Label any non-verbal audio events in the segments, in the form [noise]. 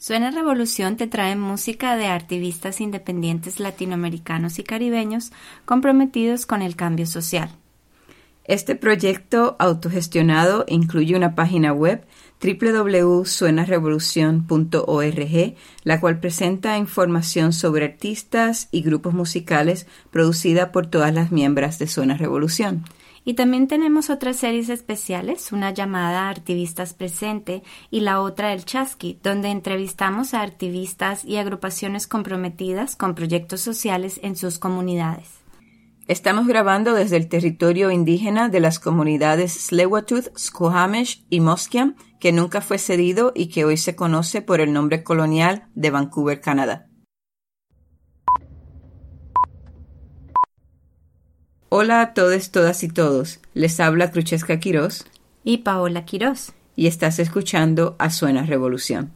Suena Revolución te trae música de activistas independientes latinoamericanos y caribeños comprometidos con el cambio social. Este proyecto autogestionado incluye una página web www.suenarevolucion.org, la cual presenta información sobre artistas y grupos musicales producida por todas las miembros de Suena Revolución. Y también tenemos otras series especiales, una llamada Artivistas Presente y la otra El Chasqui, donde entrevistamos a activistas y agrupaciones comprometidas con proyectos sociales en sus comunidades. Estamos grabando desde el territorio indígena de las comunidades Tsleil-Waututh, Squamish y Musqueam, que nunca fue cedido y que hoy se conoce por el nombre colonial de Vancouver, Canadá. Hola a todos, todas y todos. Les habla Cruchesca Quirós y Paola Quirós. Y estás escuchando a Suena Revolución.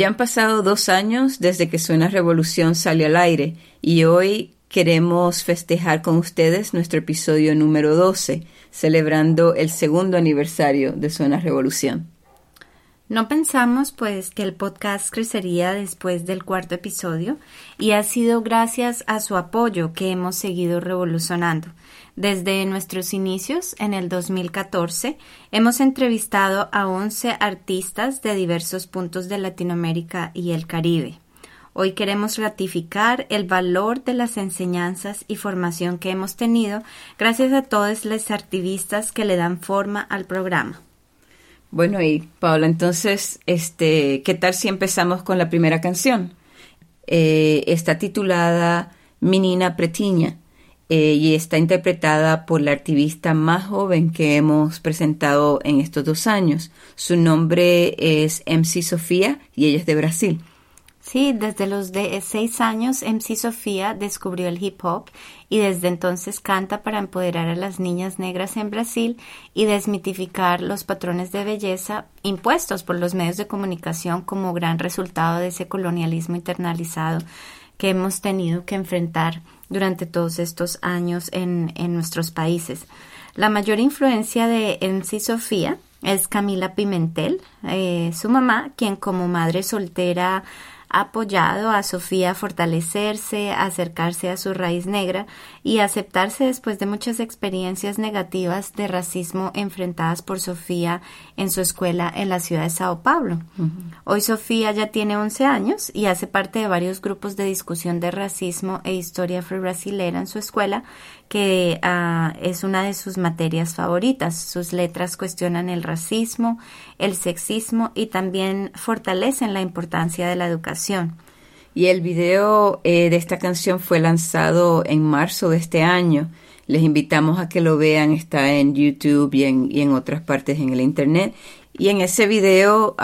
Ya han pasado dos años desde que Suena Revolución salió al aire y hoy queremos festejar con ustedes nuestro episodio número 12, celebrando el segundo aniversario de Suena Revolución. No pensamos pues que el podcast crecería después del cuarto episodio y ha sido gracias a su apoyo que hemos seguido revolucionando. Desde nuestros inicios, en el 2014, hemos entrevistado a 11 artistas de diversos puntos de Latinoamérica y el Caribe. Hoy queremos ratificar el valor de las enseñanzas y formación que hemos tenido gracias a todos los activistas que le dan forma al programa. Bueno, y Paula, entonces, este, ¿qué tal si empezamos con la primera canción? Eh, está titulada Menina Pretiña eh, y está interpretada por la activista más joven que hemos presentado en estos dos años. Su nombre es MC Sofía y ella es de Brasil. Sí, desde los de seis años MC Sofía descubrió el hip hop y desde entonces canta para empoderar a las niñas negras en Brasil y desmitificar los patrones de belleza impuestos por los medios de comunicación como gran resultado de ese colonialismo internalizado que hemos tenido que enfrentar durante todos estos años en, nuestros países. La mayor influencia de MC Sofía es Camila Pimentel, eh, su mamá, quien como madre soltera ha apoyado a Sofía a fortalecerse, a acercarse a su raíz negra y a aceptarse después de muchas experiencias negativas de racismo enfrentadas por Sofía en su escuela en la ciudad de Sao Paulo. Hoy Sofía ya tiene 11 años y hace parte de varios grupos de discusión de racismo e historia afro-brasilera en su escuela que ah, es una de sus materias favoritas. Sus letras cuestionan el racismo, el sexismo y también fortalecen la importancia de la educación. Y el video eh, de esta canción fue lanzado en marzo de este año. Les invitamos a que lo vean, está en YouTube y en, y en otras partes en el Internet. Y en ese video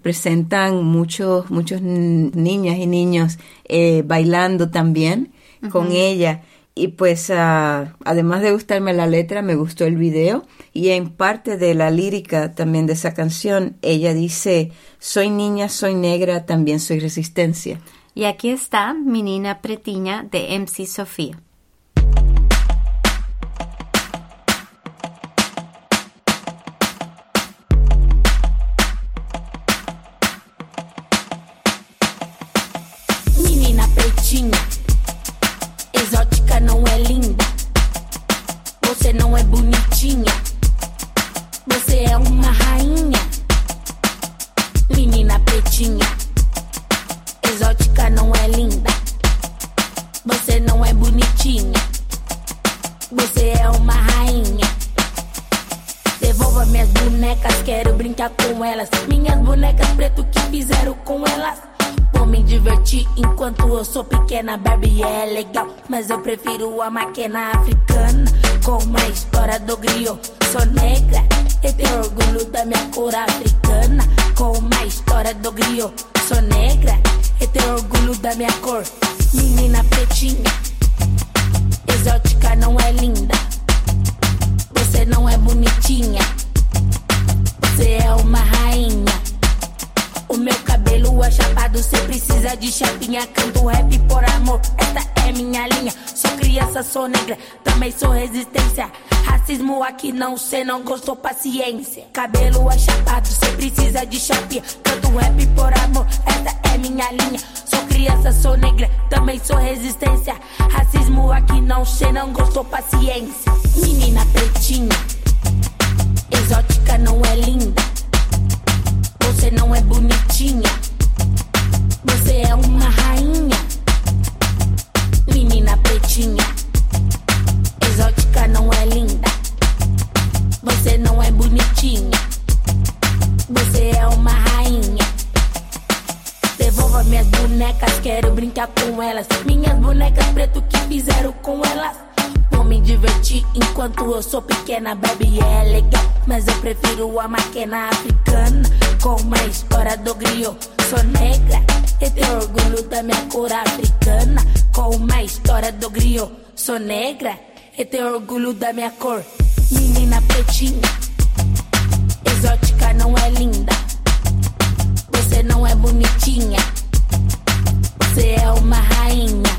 presentan muchos, muchos niñas y niños eh, bailando también con ella y pues ah, además de gustarme la letra, me gustó el video y en parte de la lírica también de esa canción, ella dice, soy niña, soy negra, también soy resistencia. Y aquí está mi nina pretiña de MC Sofía. Prefiro a máquina africana. Com a história do griot, sou negra negra, também sou resistência. Racismo aqui não, cê não gostou, paciência. Cabelo achapado, cê precisa de chapinha. Canto rap por amor, esta é minha linha. Sou criança, sou negra, também sou resistência. Racismo aqui não, cê não gostou, paciência. Menina pretinha, exótica não é linda. Você não é bonitinha. Você é uma rainha. Menina pretinha. Exótica não é linda. Você não é bonitinha. Você é uma rainha. Devolva minhas bonecas, quero brincar com elas. Minhas bonecas preto que fizeram com elas. Vou me divertir enquanto eu sou pequena, baby, é legal. Mas eu prefiro a máquina africana. Com a história do griot. Sou negra e tenho orgulho da minha cor africana. Com a história do griot. Sou negra e tenho orgulho da minha cor. Menina pretinha, exótica não é linda. Você não é bonitinha. Você é uma rainha.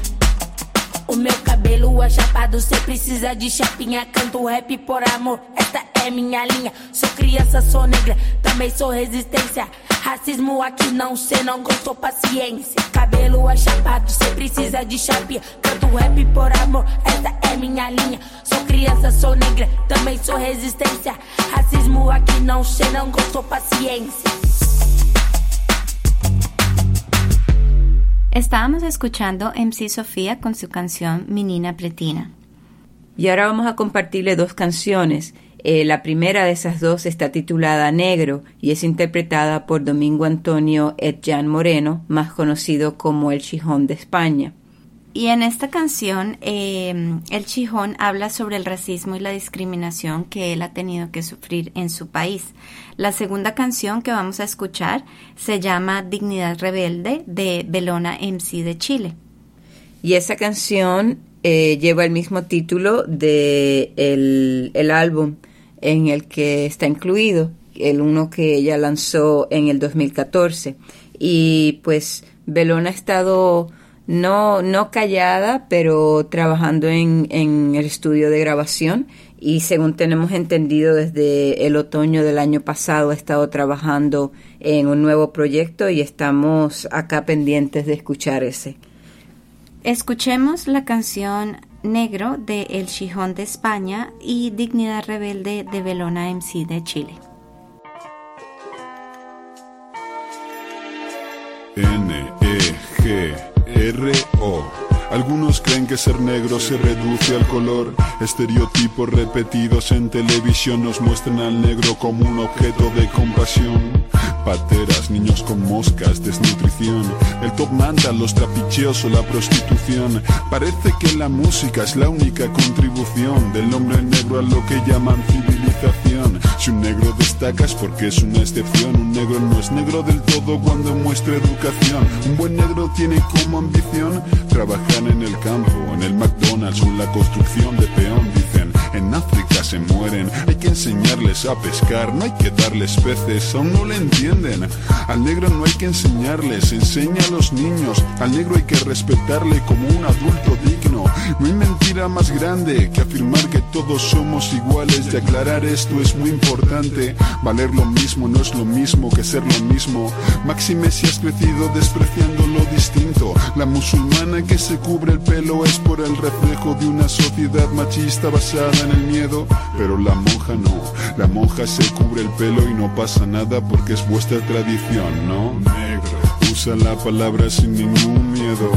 O meu cabelo é chapado, cê precisa de chapinha. Canto rap por amor, esta é minha linha. Sou criança, sou negra, também sou resistência. Racismo aqui não, cê não gostou, paciência. Cabelo é chapado, cê precisa de chapinha. Canto rap por amor, esta é minha linha. Sou criança, sou negra, também sou resistência. Racismo aqui não, cê não gostou, paciência. Estábamos escuchando MC Sofía con su canción Menina Pretina. Y ahora vamos a compartirle dos canciones. Eh, la primera de esas dos está titulada Negro y es interpretada por Domingo Antonio Edjan Moreno, más conocido como El Chijón de España. Y en esta canción, eh, el Chijón habla sobre el racismo y la discriminación que él ha tenido que sufrir en su país. La segunda canción que vamos a escuchar se llama Dignidad Rebelde de Belona MC de Chile. Y esa canción eh, lleva el mismo título de el, el álbum en el que está incluido, el uno que ella lanzó en el 2014. Y pues Belona ha estado no, no callada, pero trabajando en, en el estudio de grabación y según tenemos entendido desde el otoño del año pasado ha estado trabajando en un nuevo proyecto y estamos acá pendientes de escuchar ese. Escuchemos la canción Negro de El Chijón de España y Dignidad Rebelde de Belona MC de Chile. Algunos creen que ser negro se reduce al color. Estereotipos repetidos en televisión nos muestran al negro como un objeto de compasión. Pateras, niños con moscas, desnutrición. El top manta, los trapicheos o la prostitución. Parece que la música es la única contribución del hombre negro a lo que llaman civilización. Si un negro destaca es porque es una excepción. Un negro no es negro del todo cuando muestra educación. Un buen negro tiene como ambición trabajar en el campo, en el McDonald's o en la construcción de peón. Dicen, en África se mueren, hay que enseñarles a pescar, no hay que darles peces, aún no le entienden. Al negro no hay que enseñarles, enseña a los niños. Al negro hay que respetarle como un adulto digno. No hay mentira más grande que afirmar que todos somos iguales y aclarar esto es muy importante. Valer lo mismo no es lo mismo que ser lo mismo. Máxime si has crecido despreciando lo distinto. La musulmana que se cubre el pelo es por el reflejo de una sociedad machista basada el miedo. Pero la monja no. La monja se cubre el pelo y no pasa nada porque es vuestra tradición, ¿no? Negro. Usa la palabra sin ningún miedo.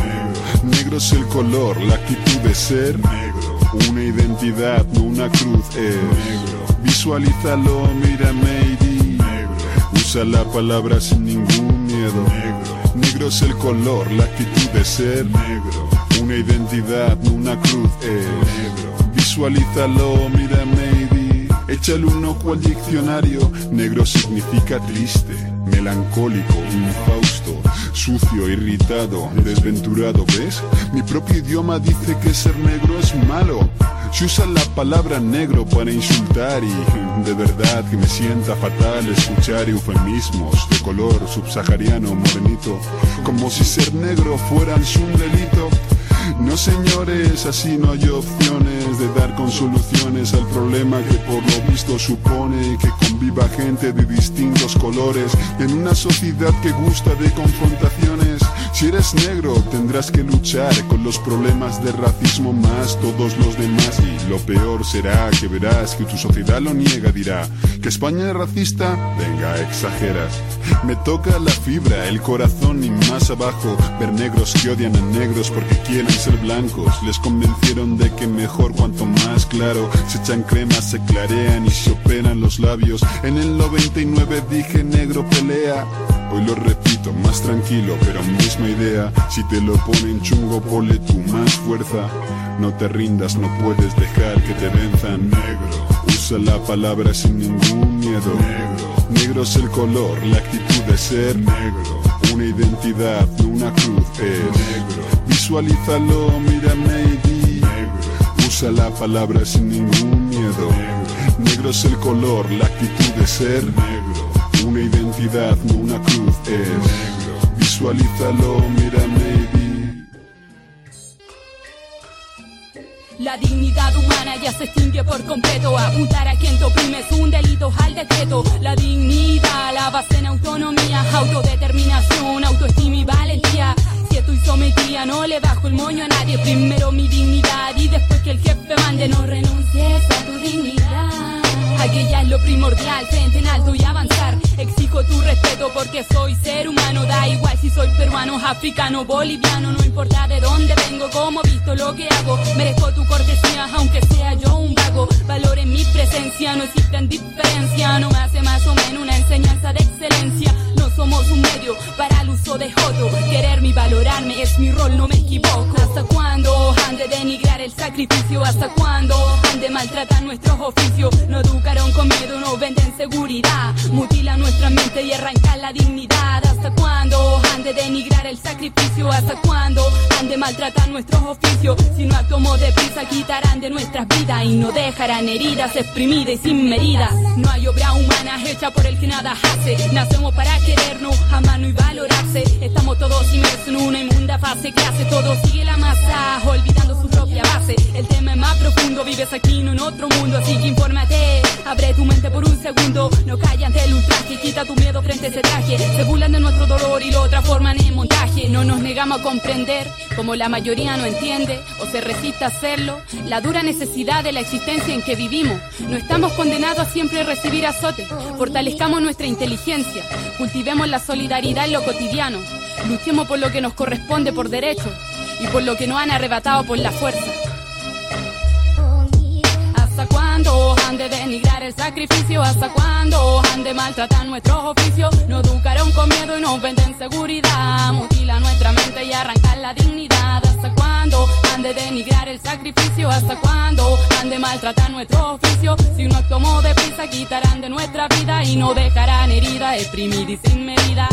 Negro es el color, la actitud de ser. Negro. Una identidad, no una cruz es. Negro. Visualízalo, mira, Maydi. Negro. Usa la palabra sin ningún miedo. Negro. Negro es el color, la actitud de ser. Negro. Una identidad, no una cruz es. Negro. Visualízalo, mira, maybe. Échale un ojo al diccionario. Negro significa triste, melancólico, infausto, sucio, irritado, desventurado, ¿ves? Mi propio idioma dice que ser negro es malo. Se usa la palabra negro para insultar y de verdad que me sienta fatal escuchar eufemismos de color subsahariano morenito, como si ser negro fuera un delito. No señores, así no hay opciones de dar con soluciones al problema que por lo visto supone que conviva gente de distintos colores en una sociedad que gusta de confrontaciones. Si eres negro tendrás que luchar con los problemas de racismo más todos los demás y lo peor será que verás que tu sociedad lo niega, dirá que España es racista, venga, exageras. Me toca la fibra, el corazón y más abajo ver negros que odian a negros porque quieren ser blancos. Les convencieron de que mejor cuanto más claro se echan crema, se clarean y se operan los labios. En el 99 dije negro pelea. Hoy lo repito, más tranquilo, pero misma idea. Si te lo ponen chungo, ponle tu más fuerza. No te rindas, no puedes dejar que te venzan. Negro, usa la palabra sin ningún miedo. Negro, negro es el color, la actitud de ser. Negro, una identidad, una cruz es. Negro, visualízalo, mírame y di. Negro, usa la palabra sin ningún miedo. Negro, negro es el color, la actitud de ser. Negro una identidad, no una cruz es. Visualízalo, mírame y La dignidad humana ya se extingue por completo. Apuntar a quien te es un delito al decreto. La dignidad, la base en autonomía, autodeterminación, autoestima y valentía. Si estoy sometida, no le bajo el moño a nadie. Primero mi dignidad y después que el jefe mande. No renuncies a tu dignidad. Aquella es lo primordial, frente en alto y avanzar. Exijo tu respeto porque soy ser humano. Da igual si soy peruano, africano, boliviano. No importa de dónde vengo, cómo visto lo que hago. Merezco tu cortesía, aunque sea yo un vago. Valore mi presencia, no existen diferencia. No me hace más o menos una enseñanza de excelencia. No somos un medio para el uso de otro. Quererme y valorarme es mi rol, no me ¿Hasta cuándo han de denigrar el sacrificio? ¿Hasta cuándo han de maltratar nuestros oficios? No educar con miedo, no venden seguridad. Mutila nuestra mente y arranca la dignidad. ¿Hasta cuándo han de denigrar el sacrificio? ¿Hasta cuándo han de maltratar nuestros oficios? Si no actuamos deprisa, quitarán de nuestras vidas y no dejarán heridas exprimidas y sin medidas. No hay obra humana hecha por el que nada hace. Nacemos para querernos, a mano y valorarse. Estamos todos inmersos en una inmunda fase que hace todo sigue la masa, olvidando su propia base. El tema es más profundo, vives aquí, no en otro mundo, así que infórmate. Abre tu mente por un segundo, no calla ante el ultraje, quita tu miedo frente a ese traje. Se burlan de nuestro dolor y lo transforman en montaje. No nos negamos a comprender, como la mayoría no entiende o se resiste a hacerlo, la dura necesidad de la existencia en que vivimos. No estamos condenados a siempre recibir azote. Fortalezcamos nuestra inteligencia, cultivemos la solidaridad en lo cotidiano, luchemos por lo que nos corresponde por derecho y por lo que nos han arrebatado por la fuerza. ¿Hasta cuándo han de denigrar el sacrificio? ¿Hasta cuándo han de maltratar nuestros oficios? Nos educaron con miedo y nos venden seguridad. Mutila nuestra mente y arrancar la dignidad. ¿Hasta cuándo han de denigrar el sacrificio? ¿Hasta cuándo han de maltratar nuestros oficios? Si no actuamos deprisa, quitarán de nuestra vida y no dejarán herida, exprimida y sin medida.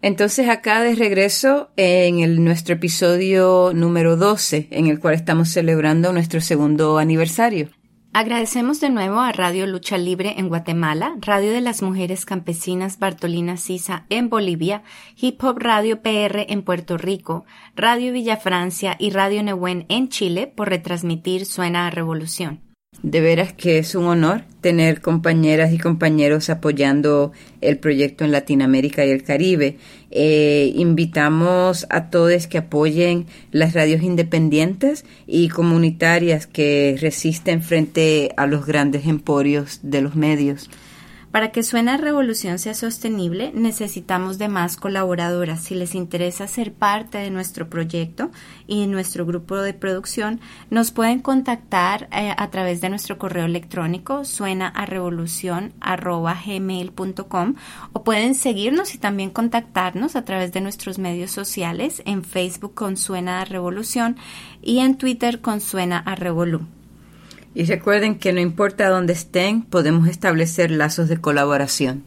Entonces acá de regreso en el, nuestro episodio número 12, en el cual estamos celebrando nuestro segundo aniversario. Agradecemos de nuevo a Radio Lucha Libre en Guatemala, Radio de las Mujeres Campesinas Bartolina Sisa en Bolivia, Hip Hop Radio PR en Puerto Rico, Radio Villa Francia y Radio Nehuen en Chile por retransmitir Suena a Revolución. De veras que es un honor tener compañeras y compañeros apoyando el proyecto en Latinoamérica y el Caribe. Eh, invitamos a todos que apoyen las radios independientes y comunitarias que resisten frente a los grandes emporios de los medios. Para que Suena Revolución sea sostenible, necesitamos de más colaboradoras. Si les interesa ser parte de nuestro proyecto y nuestro grupo de producción, nos pueden contactar eh, a través de nuestro correo electrónico suenaarevolucion.gmail.com o pueden seguirnos y también contactarnos a través de nuestros medios sociales en Facebook con Suena a Revolución y en Twitter con Suena a Revolú. Y recuerden que no importa dónde estén, podemos establecer lazos de colaboración.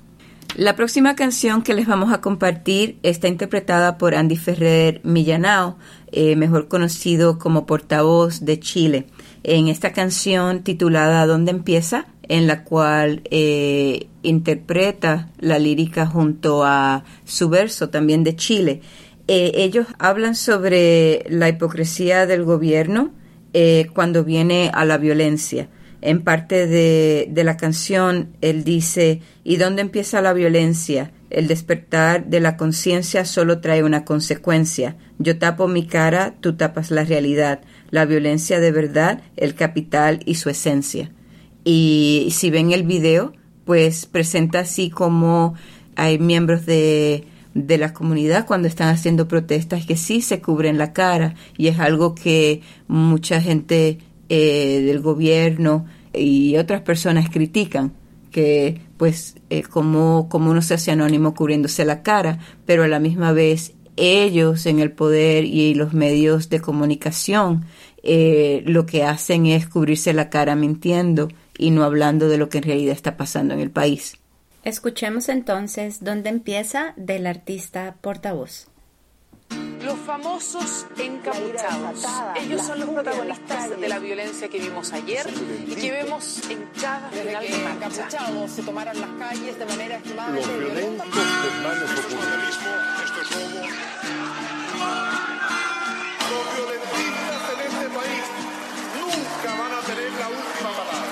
La próxima canción que les vamos a compartir está interpretada por Andy Ferrer Millanao, eh, mejor conocido como portavoz de Chile. en esta canción titulada ¿Dónde empieza? en la cual eh, interpreta la lírica junto a su verso también de Chile. Eh, ellos hablan sobre la hipocresía del gobierno eh, cuando viene a la violencia. En parte de, de la canción, él dice, ¿y dónde empieza la violencia? El despertar de la conciencia solo trae una consecuencia. Yo tapo mi cara, tú tapas la realidad. La violencia de verdad, el capital y su esencia. Y si ven el video, pues presenta así como hay miembros de, de la comunidad cuando están haciendo protestas que sí se cubren la cara y es algo que mucha gente eh, del gobierno y otras personas critican que pues eh, como, como uno se hace anónimo cubriéndose la cara, pero a la misma vez ellos en el poder y los medios de comunicación eh, lo que hacen es cubrirse la cara mintiendo y no hablando de lo que en realidad está pasando en el país. Escuchemos entonces dónde empieza del artista portavoz. Los famosos encapuchados. Ellos son los protagonistas de la violencia que vimos ayer y que vemos en cada final de marcha. encapuchados se tomaron las calles de manera Los violenta. violentos desmanes. Los violentistas en este país nunca van a tener la última palabra.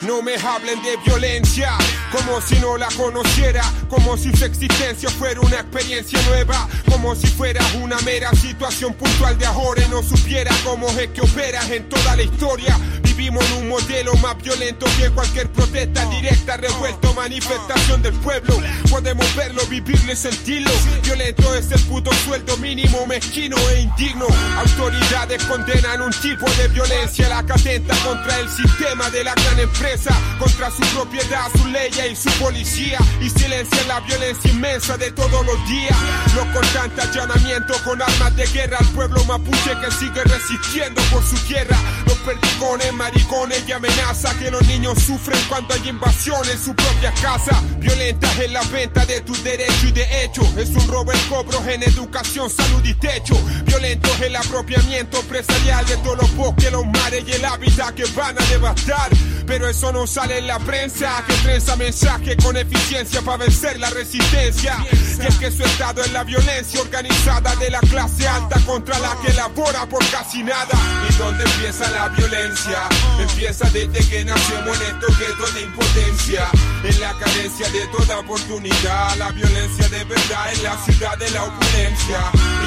No me hablen de violencia, como si no la conociera, como si su existencia fuera una experiencia nueva, como si fuera una mera situación puntual de ahora y no supiera cómo es que operas en toda la historia. Vivimos en un modelo más violento que cualquier protesta directa, revuelto, manifestación del pueblo. Podemos verlo, vivirlo y sentirlo. Violento es el puto sueldo mínimo, mezquino e indigno. Autoridades condenan un tipo de violencia, la que atenta contra el sistema de la gran empresa, contra su propiedad, su ley y su policía. Y silencia la violencia inmensa de todos los días. No constante allanamiento con armas de guerra al pueblo mapuche que sigue resistiendo por su tierra. Los perdigones, maricones y amenaza que los niños sufren cuando hay invasión en su propia casa. Violentas en la venta de tus derechos y de hecho. Es un robo el cobro en educación, salud y techo. Violentos el apropiamiento empresarial de todos los bosques, los mares y el hábitat que van a devastar. Pero eso no sale en la prensa, que trenza mensaje con eficiencia para vencer la resistencia. Y es que su estado es la violencia organizada de la clase alta contra la que labora por casi nada. ¿Y dónde empieza la violencia? Empieza desde que nacemos en estos guetos de impotencia. En la carencia de toda oportunidad, la violencia de verdad en la ciudad de la opulencia.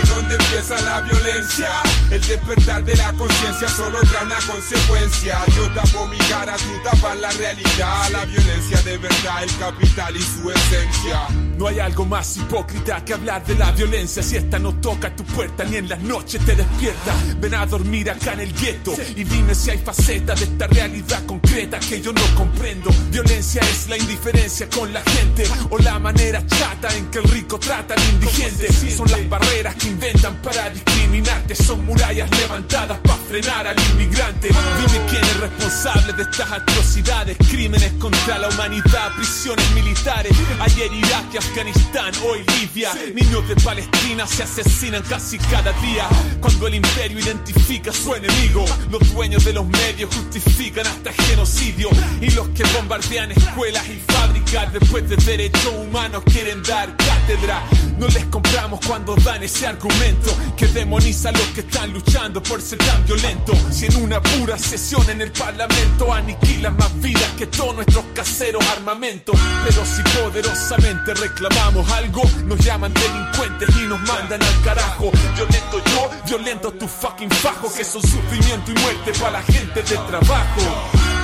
¿Y dónde empieza la violencia? El despertar de la conciencia solo trae una consecuencia. Yo tapo mi cara, tú tapas la realidad. La violencia de verdad, el capital y su esencia. No hay algo más hipócrita que hablar de la violencia si esta no toca tu puerta ni en las noches te despierta. Ven a dormir acá en el gueto y dime si hay facetas de esta realidad concreta que yo no comprendo. Violencia es la indiferencia con la gente o la manera chata en que el rico trata al indigente. Son las barreras que inventan para discriminarte, son murallas levantadas para frenar al inmigrante. Dime quién es responsable de estas atrocidades, crímenes contra la humanidad, prisiones militares. Ayer Irak Afganistán, hoy Libia. Niños de Palestina se asesinan casi cada día. Cuando el imperio identifica a su enemigo, los dueños de los medios justifican hasta genocidio. Y los que bombardean escuelas y fábricas después de derechos humanos quieren dar cátedra. No les compramos cuando dan ese argumento que demoniza a los que están luchando por ser tan violentos. Si en una pura sesión en el parlamento aniquilan más vidas que todos nuestros caseros armamentos. Pero si poderosamente reclamamos algo, nos llaman delincuentes y nos mandan al carajo. Violento yo, violento tu fucking fajo, que son sufrimiento y muerte para la gente de trabajo.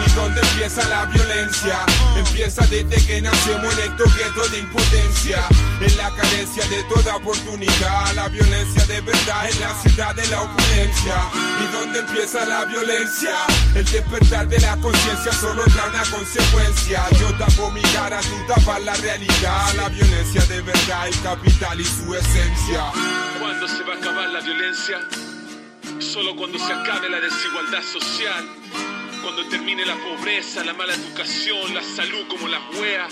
¿Y dónde empieza la violencia? Empieza desde que nacemos en estos guetos de impotencia. En la carencia de toda oportunidad. La violencia de verdad en la ciudad de la opulencia. ¿Y dónde empieza la violencia? El despertar de la conciencia solo trae una consecuencia. Yo tapo mi cara, tú tapas la realidad. La de verdad, el capital y su esencia. ¿Cuándo se va a acabar la violencia? Solo cuando se acabe la desigualdad social, cuando termine la pobreza, la mala educación, la salud como la wea,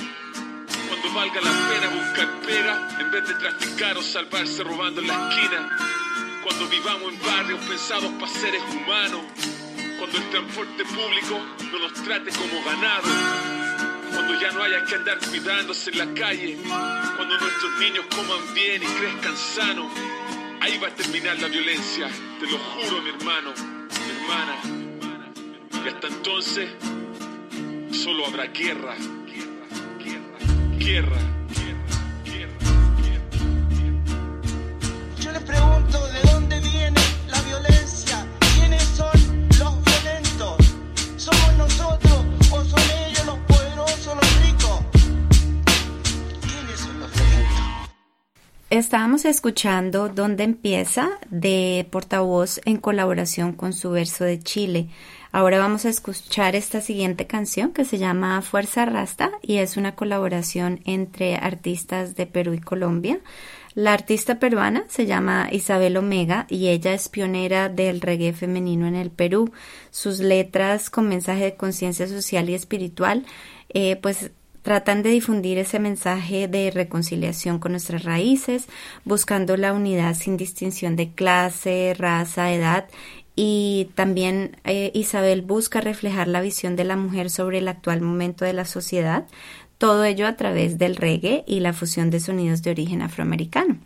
cuando valga la pena buscar pega en vez de traficar o salvarse robando en la esquina, cuando vivamos en barrios pensados para seres humanos, Cuando el transporte público no nos trate como ganado. Cuando ya no haya que andar cuidándose en la calle. Cuando nuestros niños coman bien y crezcan sanos. Ahí va a terminar la violencia. Te lo juro, mi hermano, mi hermana. Y hasta entonces solo habrá guerra. Guerra, guerra, guerra. Yo les pregunto Estábamos escuchando Dónde empieza de portavoz en colaboración con su verso de Chile. Ahora vamos a escuchar esta siguiente canción que se llama Fuerza Rasta y es una colaboración entre artistas de Perú y Colombia. La artista peruana se llama Isabel Omega y ella es pionera del reggae femenino en el Perú. Sus letras con mensaje de conciencia social y espiritual eh, pues tratan de difundir ese mensaje de reconciliación con nuestras raíces, buscando la unidad sin distinción de clase, raza, edad y también eh, Isabel busca reflejar la visión de la mujer sobre el actual momento de la sociedad, todo ello a través del reggae y la fusión de sonidos de origen afroamericano.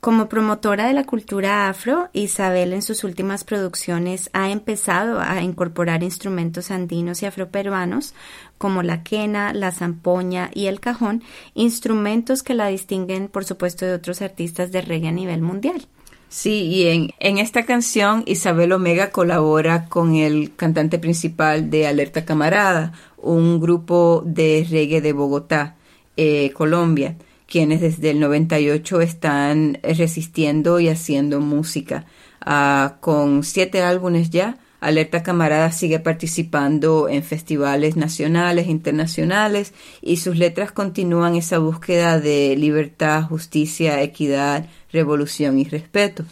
Como promotora de la cultura afro, Isabel en sus últimas producciones ha empezado a incorporar instrumentos andinos y afroperuanos como la quena, la zampoña y el cajón, instrumentos que la distinguen por supuesto de otros artistas de reggae a nivel mundial. Sí, y en, en, esta canción Isabel Omega colabora con el cantante principal de Alerta Camarada, un grupo de reggae de Bogotá, eh, Colombia, quienes desde el 98 están resistiendo y haciendo música. Uh, con siete álbumes ya, Alerta Camarada sigue participando en festivales nacionales, internacionales, y sus letras continúan esa búsqueda de libertad, justicia, equidad, revolución y respeto.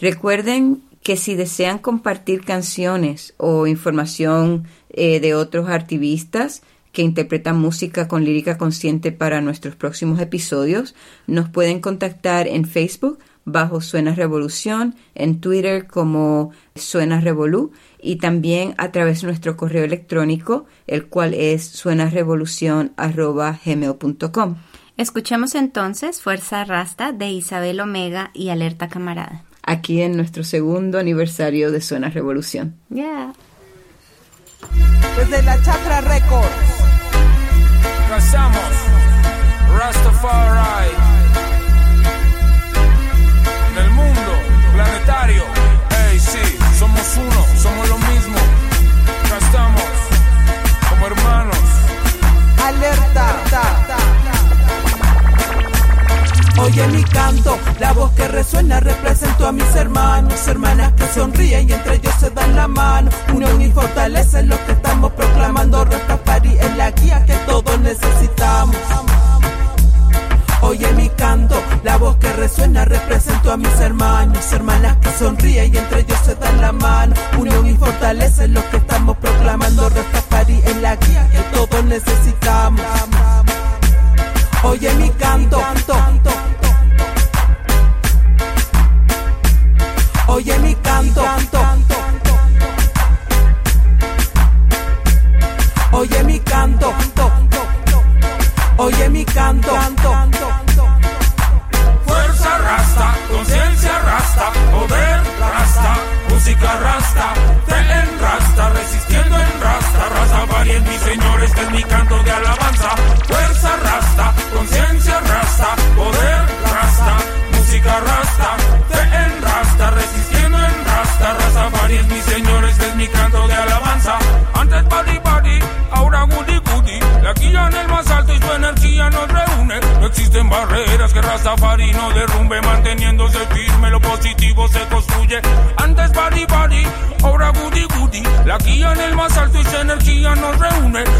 Recuerden que si desean compartir canciones o información eh, de otros activistas que interpretan música con lírica consciente para nuestros próximos episodios, nos pueden contactar en Facebook bajo Suena Revolución, en Twitter como Suena Revolú y también a través de nuestro correo electrónico, el cual es suenarevolucion.gmail.com. Escuchemos entonces Fuerza Rasta de Isabel Omega y Alerta Camarada. Aquí en nuestro segundo aniversario de Suena Revolución. Yeah. Desde la Chakra Records. Pasamos. Rastafari. En el mundo planetario. Hey, sí, somos uno, somos lo mismo. Acá estamos como hermanos. Alerta. Oye mi canto, la voz que resuena represento a mis hermanos, hermanas que sonríen y entre ellos se dan la mano. Unión y fortaleza es lo que estamos proclamando. Rastafari es la guía que todos necesitamos. Oye mi canto, la voz que resuena represento a mis hermanos, hermanas que sonríen y entre ellos se dan la mano. Unión y fortaleza es lo que estamos proclamando. Rastafari es la guía que todos necesitamos. Oye mi canto, Oye mi canto, Oye mi canto, Oye mi canto, Fuerza rasta, conciencia rasta, poder rasta, música rasta, raza variante mi señor, este es mi canto de alabanza. Fuerza rasta, conciencia rasta, poder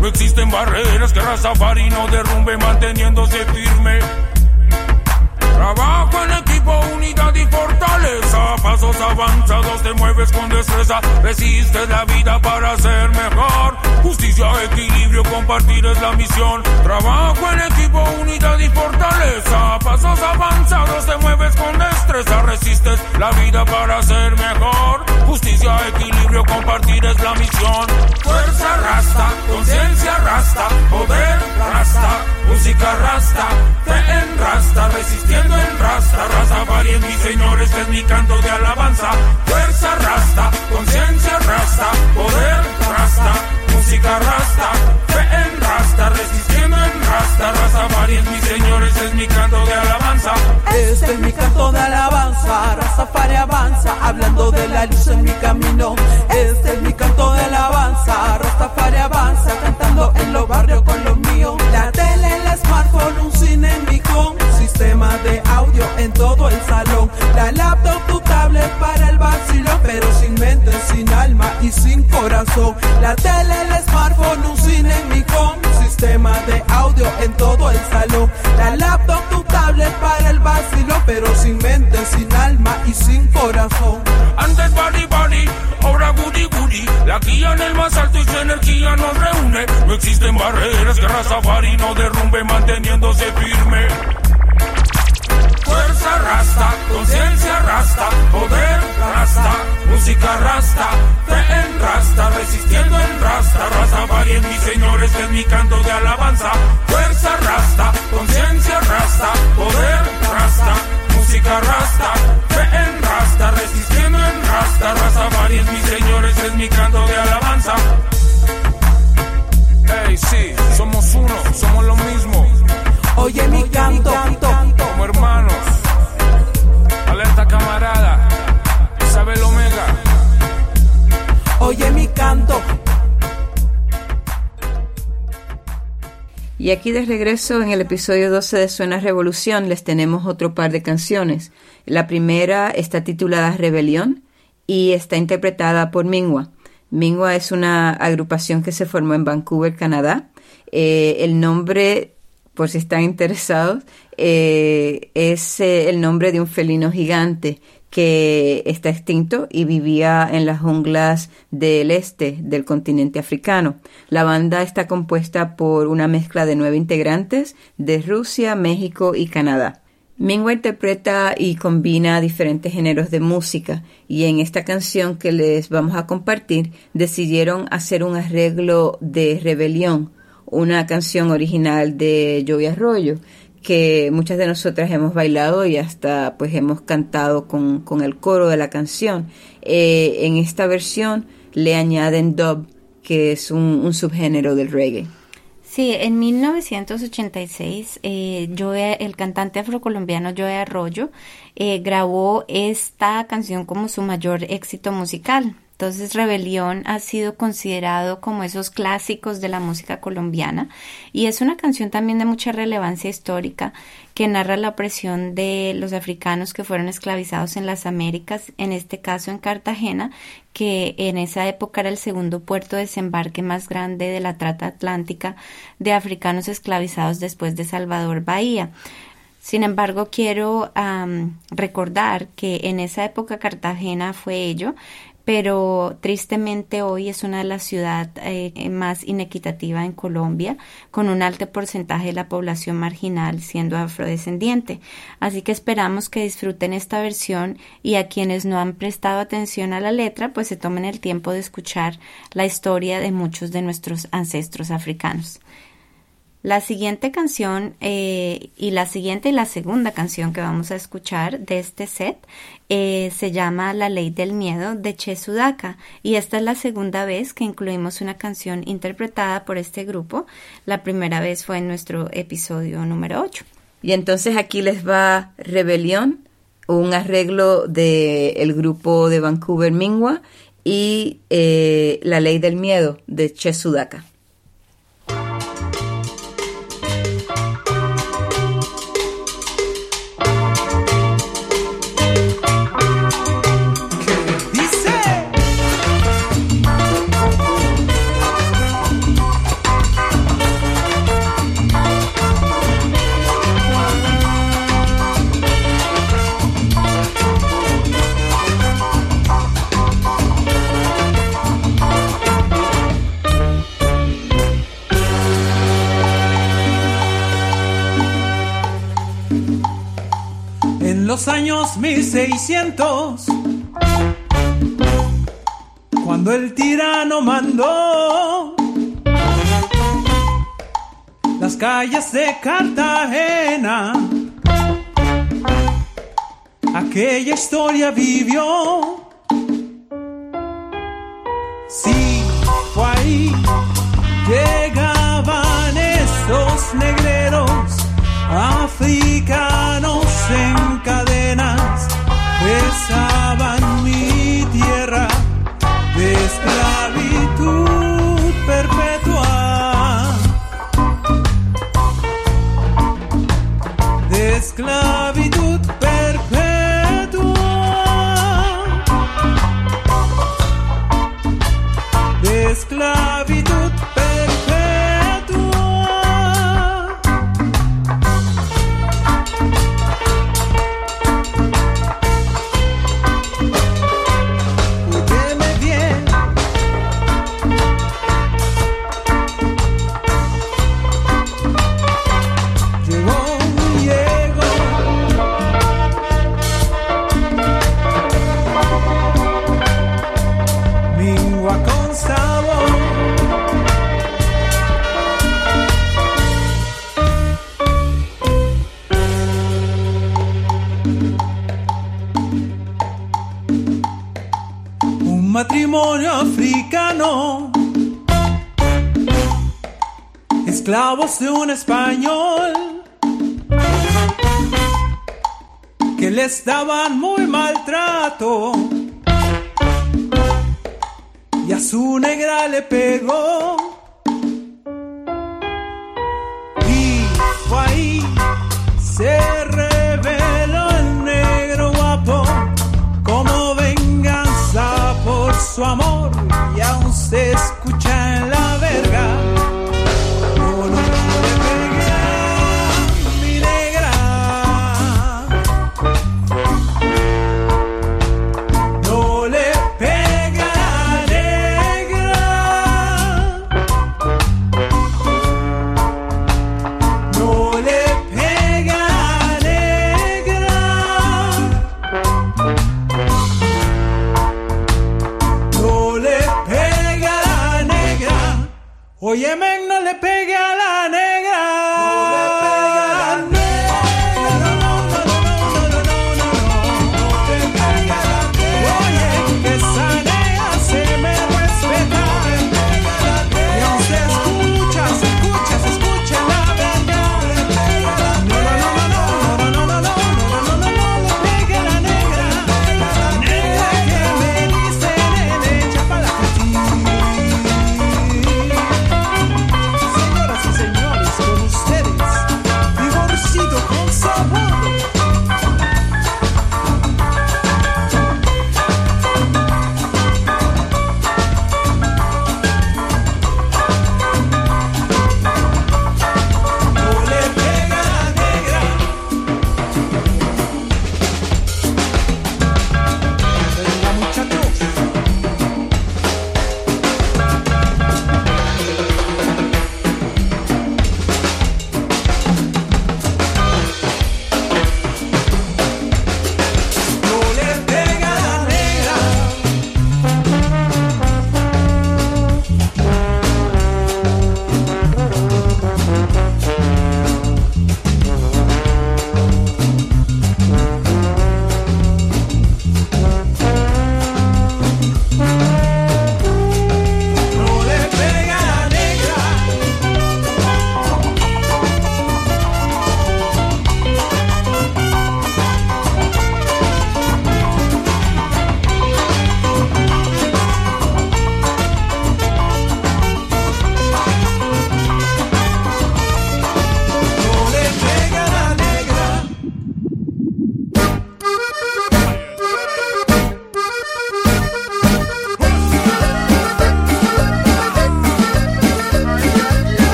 No existen barreras que Rastafari no derrumbe, manteniéndose firme. Pasos avanzados, te mueves con destreza. Resistes la vida para ser mejor. Justicia, equilibrio, compartir es la misión. Trabajo en equipo, unidad y fortaleza. Pasos avanzados, te mueves con destreza. resistes la vida para ser mejor. Justicia, equilibrio, compartir es la misión. Fuerza rasta, conciencia rasta, poder rasta, música rasta, fe en rasta, resistiendo en rasta, raza varias señores, este es mi canto de alabanza. Fuerza rasta, conciencia rasta, poder rasta, música rasta, fe en rasta, resistiendo en rasta, raza varias mi señores, es mi canto de alabanza. Este es mi canto de alabanza, Rastafari avanza, hablando de la luz en mi camino. Este es mi canto de alabanza, Rastafari avanza, cantando en los barrios con los míos. La tele, el smartphone, un cine en mi con, sistema de audio en todo el salón. La laptop, tu tablet para el vacilón, pero sin mente, sin alma y sin corazón. La tele, el smartphone, un cine en mi con, sistema de audio en todo el salón. La laptop, tu tablet para el vacilón, pero sin mente, sin alma y sin corazón. Antes body body, ahora goody goody. La guía en el más alto y su energía nos reúne. No existen barreras que Rastafari no derrumbe manteniéndose firme. Fuerza conciencia rasta, poder rasta, música rasta, fe en rasta, resistiendo en rasta, Rastafari es mi señor, este es mi canto de alabanza. Fuerza rasta, conciencia rasta, poder rasta, música rasta, fe en rasta, resistiendo en rasta, Rastafari es mi señor, este es mi canto de alabanza. Hey, sí, somos uno, somos lo mismo. Oye mi canto, como hermanos. Alerta camarada, Isabel Omega. Oye mi canto. Y aquí de regreso en el episodio 12 de Suena Revolución les tenemos otro par de canciones. La primera está titulada Rebelión y está interpretada por Mingua. Mingua es una agrupación que se formó en Vancouver, Canadá. Eh, el nombre, por si están [laughs] interesados, eh, es eh, el nombre de un felino gigante que está extinto y vivía en las junglas del este del continente africano. La banda está compuesta por una mezcla de nueve integrantes de Rusia, México y Canadá. Mingua interpreta y combina diferentes géneros de música y en esta canción que les vamos a compartir decidieron hacer un arreglo de Rebelión, una canción original de Joey Arroyo que muchas de nosotras hemos bailado y hasta pues hemos cantado con, con el coro de la canción. Eh, en esta versión le añaden dub, que es un, un subgénero del reggae. Sí, en 1986, eh, Joe, el cantante afrocolombiano Joe Arroyo eh, grabó esta canción como su mayor éxito musical. Entonces Rebelión ha sido considerado como esos clásicos de la música colombiana y es una canción también de mucha relevancia histórica que narra la opresión de los africanos que fueron esclavizados en las Américas, en este caso en Cartagena, que en esa época era el segundo puerto de desembarque más grande de la trata atlántica de africanos esclavizados después de Salvador Bahía. Sin embargo, quiero um, recordar que en esa época Cartagena fue ello, pero tristemente hoy es una de las ciudades eh, más inequitativas en Colombia, con un alto porcentaje de la población marginal siendo afrodescendiente. Así que esperamos que disfruten esta versión y a quienes no han prestado atención a la letra, pues se tomen el tiempo de escuchar la historia de muchos de nuestros ancestros africanos. La siguiente canción eh, y la siguiente y la segunda canción que vamos a escuchar de este set eh, se llama La Ley del Miedo de Che Sudaka y esta es la segunda vez que incluimos una canción interpretada por este grupo. La primera vez fue en nuestro episodio número 8. Y entonces aquí les va Rebelión, un arreglo del el grupo de Vancouver Mingua y eh, La Ley del Miedo de Che Sudaka. los años 1600, cuando el tirano mandó las calles de Cartagena, aquella historia vivió. Sí, fue ahí, llegaban esos negreros. pasaban. voz de un español que les daban muy maltrato.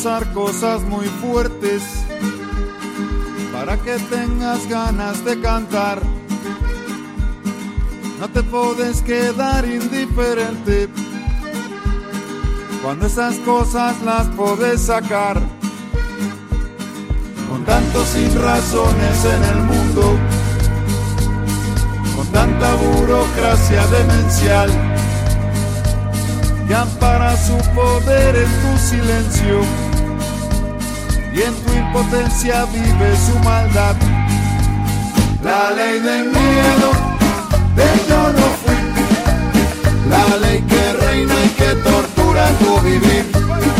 Que pasar cosas muy fuertes para que tengas ganas de cantar. No te puedes quedar indiferente cuando esas cosas las puedes sacar. Con tantos sin razones en el mundo, con tanta burocracia demencial que ampara su poder en tu silencio tu impotencia vive su maldad. La ley del miedo de yo no fui, la ley que reina y que tortura tu vivir.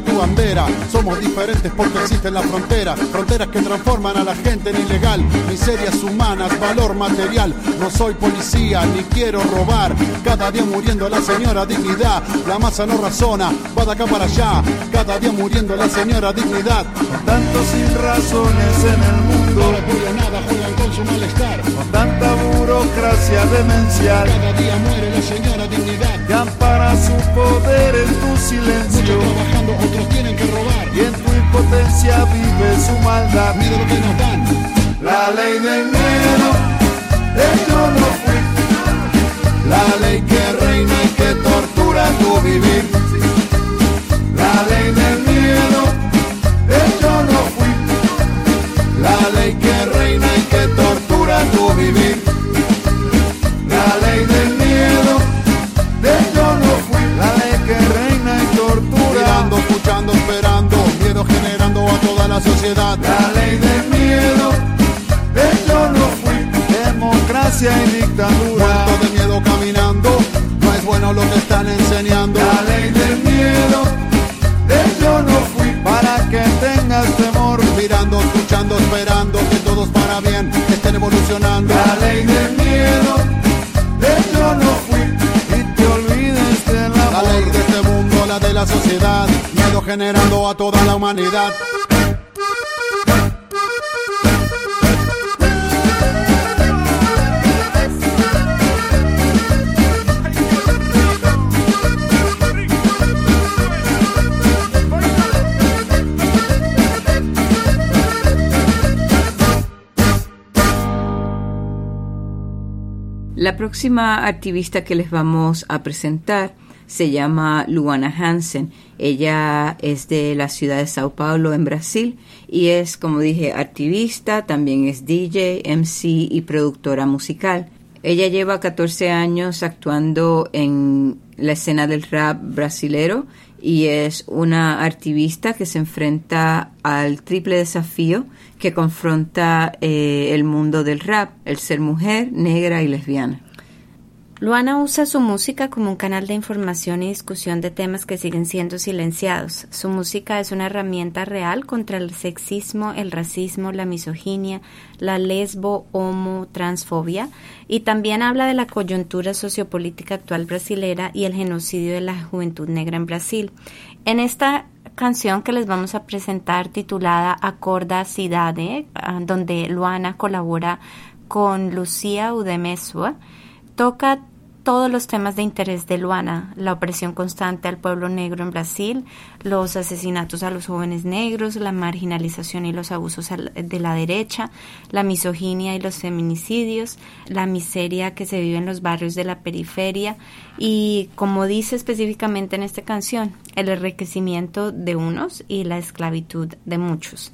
Tu bandera. Somos diferentes porque existe la frontera. Fronteras que transforman a la gente en ilegal. Miserias humanas, valor material. No soy policía ni quiero robar. Cada día muriendo la señora dignidad. La masa no razona, va de acá para allá. Cada día muriendo la señora dignidad. Tantos sin razones en el mundo. No les nada, juegan con su malestar. Con tanta burocracia demencial. Cada día muere la señora dignidad. Que ampara su poder en tu silencio. Trabajando, otros tienen que robar. Y en tu impotencia vive su maldad. Mira lo que nos dan. La ley del miedo, de yo no fui. La ley que reina y que tortura tu vivir. La ley del miedo, de yo no fui. La ley que reina y que tortura tu vivir. La sociedad. La ley del miedo, de yo no fui. Democracia y dictadura. Muerto de miedo caminando. No es bueno lo que están enseñando. La ley del miedo, de yo no fui. Para que tengas temor. Mirando, escuchando, esperando que todos para bien estén evolucionando. La ley del miedo, de yo no fui. Y te olvides de la La ley de este mundo, la de la sociedad. Miedo generando a toda la humanidad. La próxima activista que les vamos a presentar se llama Luana Hansen. Ella es de la ciudad de Sao Paulo, en Brasil, y es, como dije, activista, también es DJ, MC y productora musical. Ella lleva 14 años actuando en la escena del rap brasilero y es una activista que se enfrenta al triple desafío que confronta eh, el mundo del rap, el ser mujer, negra y lesbiana. Luana usa su música como un canal de información y discusión de temas que siguen siendo silenciados. Su música es una herramienta real contra el sexismo, el racismo, la misoginia, la lesbo, homo, transfobia y también habla de la coyuntura sociopolítica actual brasilera y el genocidio de la juventud negra en Brasil. En esta canción que les vamos a presentar titulada Acorda Cidade, ah, donde Luana colabora con Lucía Udemesua, toca todos los temas de interés de Luana, la opresión constante al pueblo negro en Brasil, los asesinatos a los jóvenes negros, la marginalización y los abusos de la derecha, la misoginia y los feminicidios, la miseria que se vive en los barrios de la periferia y, como dice específicamente en esta canción, el enriquecimiento de unos y la esclavitud de muchos.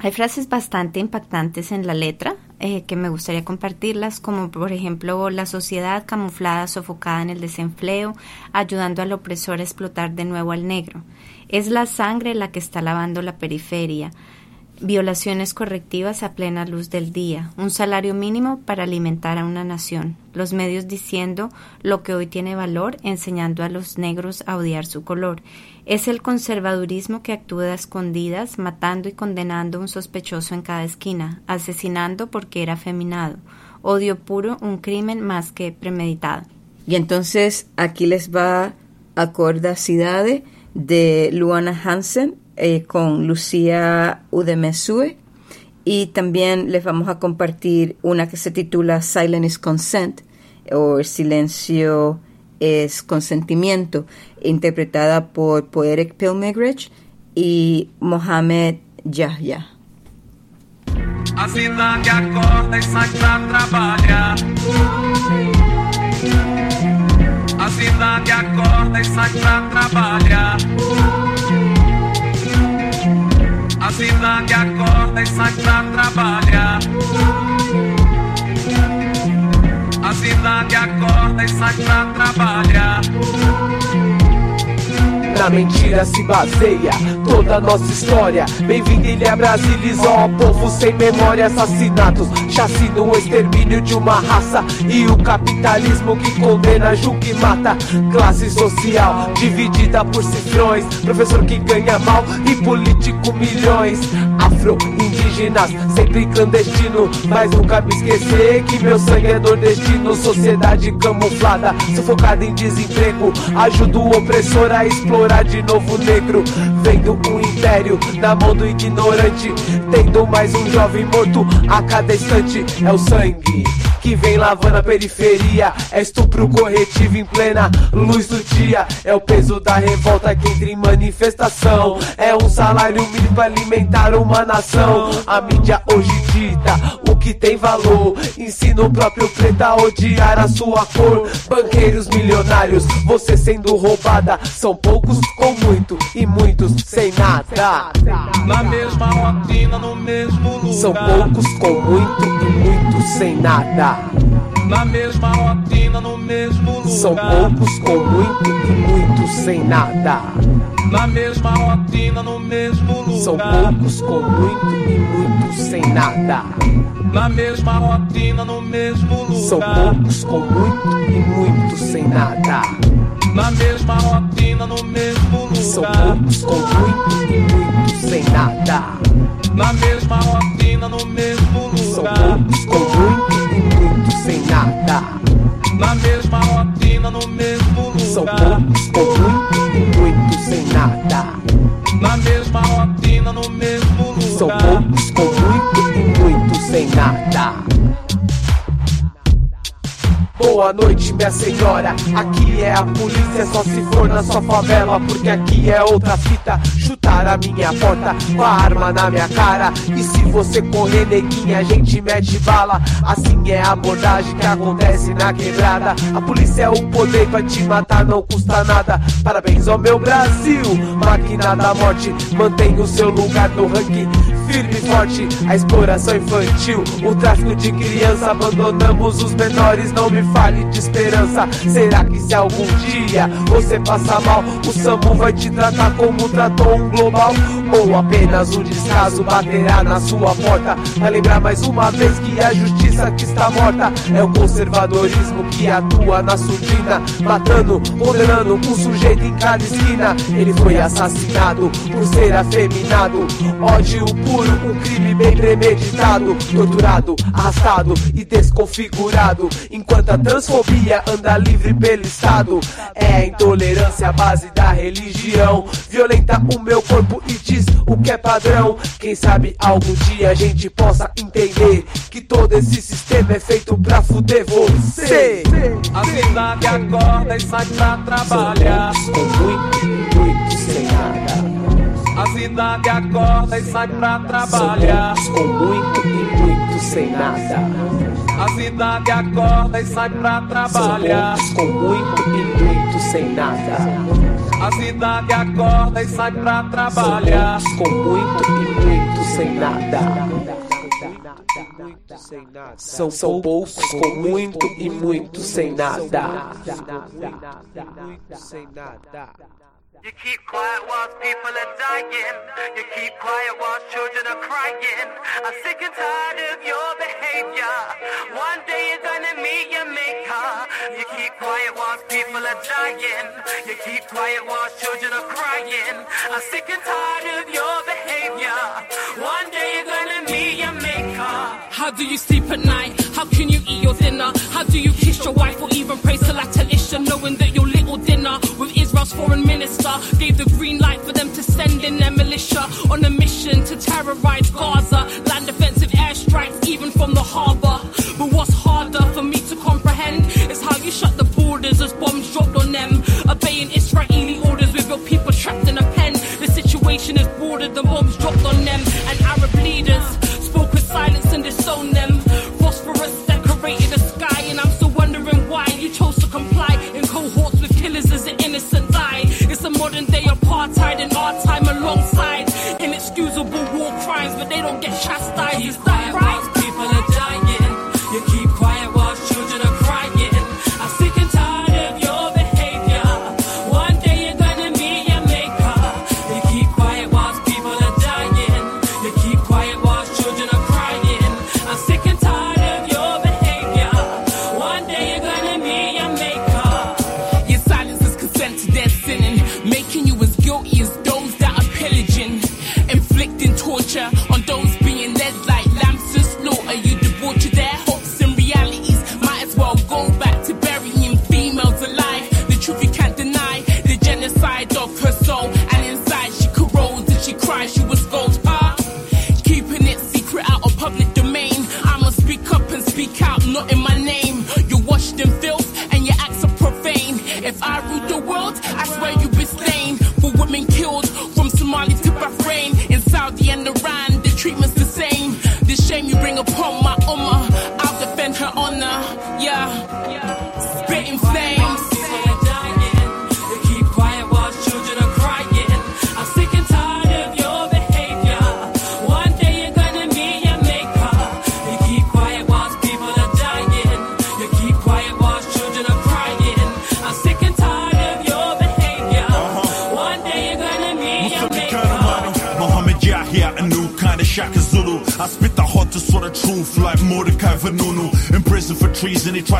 Hay frases bastante impactantes en la letra eh, que me gustaría compartirlas, como por ejemplo la sociedad camuflada, sofocada en el desempleo, ayudando al opresor a explotar de nuevo al negro. Es la sangre la que está lavando la periferia. violaciones correctivas a plena luz del día, un salario mínimo para alimentar a una nación, los medios diciendo lo que hoy tiene valor, enseñando a los negros a odiar su color. Es el conservadurismo que actúa a escondidas, matando y condenando a un sospechoso en cada esquina, asesinando porque era afeminado. Odio puro, un crimen más que premeditado. Y entonces aquí les va Acordacidade de Luana Hansen eh, con Lucía Udemesue y también les vamos a compartir una que se titula Silent is Consent o Silencio es Consentimiento, interpretada por Poetic Pilgrimage y Mohamed Yahya. A cidade acorda e sai pra trabalhar. A cidade acorda e sai pra trabalhar. A cidade acorda e sai pra trabalhar. Cidade acorda e sai pra trabalhar. Na mentira se baseia toda a nossa história. Bem-vindo Ilha Brasilis, ó povo sem memória. Assassinatos, chacina, o extermínio de uma raça. E o capitalismo que condena, julga e mata. Classe social dividida por cifrões. Professor que ganha mal e político milhões. Afro-indígenas, sempre clandestino. Mas nunca me esquecer que meu sangue é nordestino. Sociedade camuflada, sufocada em desemprego. Ajuda o opressor a explorar de novo negro. Vendo um império na mão do ignorante. Tendo mais um jovem morto a cada instante. É o sangue que vem lavando a periferia. É estupro corretivo em plena luz do dia. É o peso da revolta que entra em manifestação. É um salário mínimo pra alimentar uma nação. A mídia hoje dita o que tem valor. Ensina o próprio preto a odiar a sua cor. Banqueiros milionários, você sendo roubada. São poucos com muito e muitos sem nada. Na mesma rotina, no mesmo lugar. São poucos com muito e muitos sem nada Na mesma rotina, no mesmo lugar. São poucos com muito e muitos sem nada Na mesma rotina, no mesmo lugar. São poucos com muito e muitos sem nada Na mesma rotina, no mesmo lugar. São poucos com muito e muitos sem nada Na mesma rotina, no mesmo lugar. São poucos com muito e muitos sem nada Na mesma rotina, no mesmo lugar. São com muito e muitos sem nada Na mesma rotina, no mesmo lugar. São com muito e muitos sem nada Na mesma rotina, no mesmo lugar. São com Boa noite, minha senhora. Aqui é a polícia, só se for na sua favela. Porque aqui é outra fita. Chutar a minha porta com a arma na minha cara. E se você correr, neguinha, a gente mete bala. Assim é a abordagem que acontece na quebrada. A polícia é o poder pra te matar, não custa nada. Parabéns ao meu Brasil, máquina da morte. Mantenha o seu lugar no ranking firme e forte. A exploração infantil, o tráfico de criança. Abandonamos os menores, não me fale de esperança. Será que se algum dia você passar mal, o SAMU vai te tratar como tratou um global? Ou apenas um descaso baterá na sua porta? Vai lembrar mais uma vez que a justiça que está morta é o conservadorismo que atua na surdina, matando, condenando um sujeito em cada esquina. Ele foi assassinado por ser afeminado. Ódio puro, um crime bem premeditado, torturado, arrastado e desconfigurado. Enquanto a transfobia anda livre pelo Estado, é a intolerância a base da religião. Violenta o meu corpo e diz o que é padrão. Quem sabe algum dia a gente possa entender que todo esse sistema é feito pra fuder você. A cidade acorda e sai pra trabalhar. Com muito, muito sem nada. A cidade acorda e sai pra trabalhar. com muito e muito sem nada. A cidade acorda e sai pra São trabalhar. poucos com muito e muito sem nada. A cidade acorda e sai pra São trabalhar. poucos com muito e muito sem nada. São, são poucos com muito e muito sem nada. You keep quiet whilst people are dying. You keep quiet whilst children are crying. I'm sick and tired of your behavior. One day you're gonna meet your maker. You keep quiet whilst people are dying. You keep quiet whilst children are crying. I'm sick and tired of your behavior. One day you're gonna meet your maker. How do you sleep at night? How can you eat your dinner? How do you kiss your wife or even pray Salat al-Isha knowing that your little dinner with Israel's foreign minister. Gave the green light for them to send in their militia. On a mission to terrorize Gaza, land defensive airstrikes even from the harbor. But what's harder for me to comprehend is how you shut the borders as bombs dropped on them, obeying Israeli orders with your people trapped in a pen. The situation is broader the bombs dropped on them, and Arab a modern day apartheid in our time alongside inexcusable war crimes, but they don't get chastised. Is that right?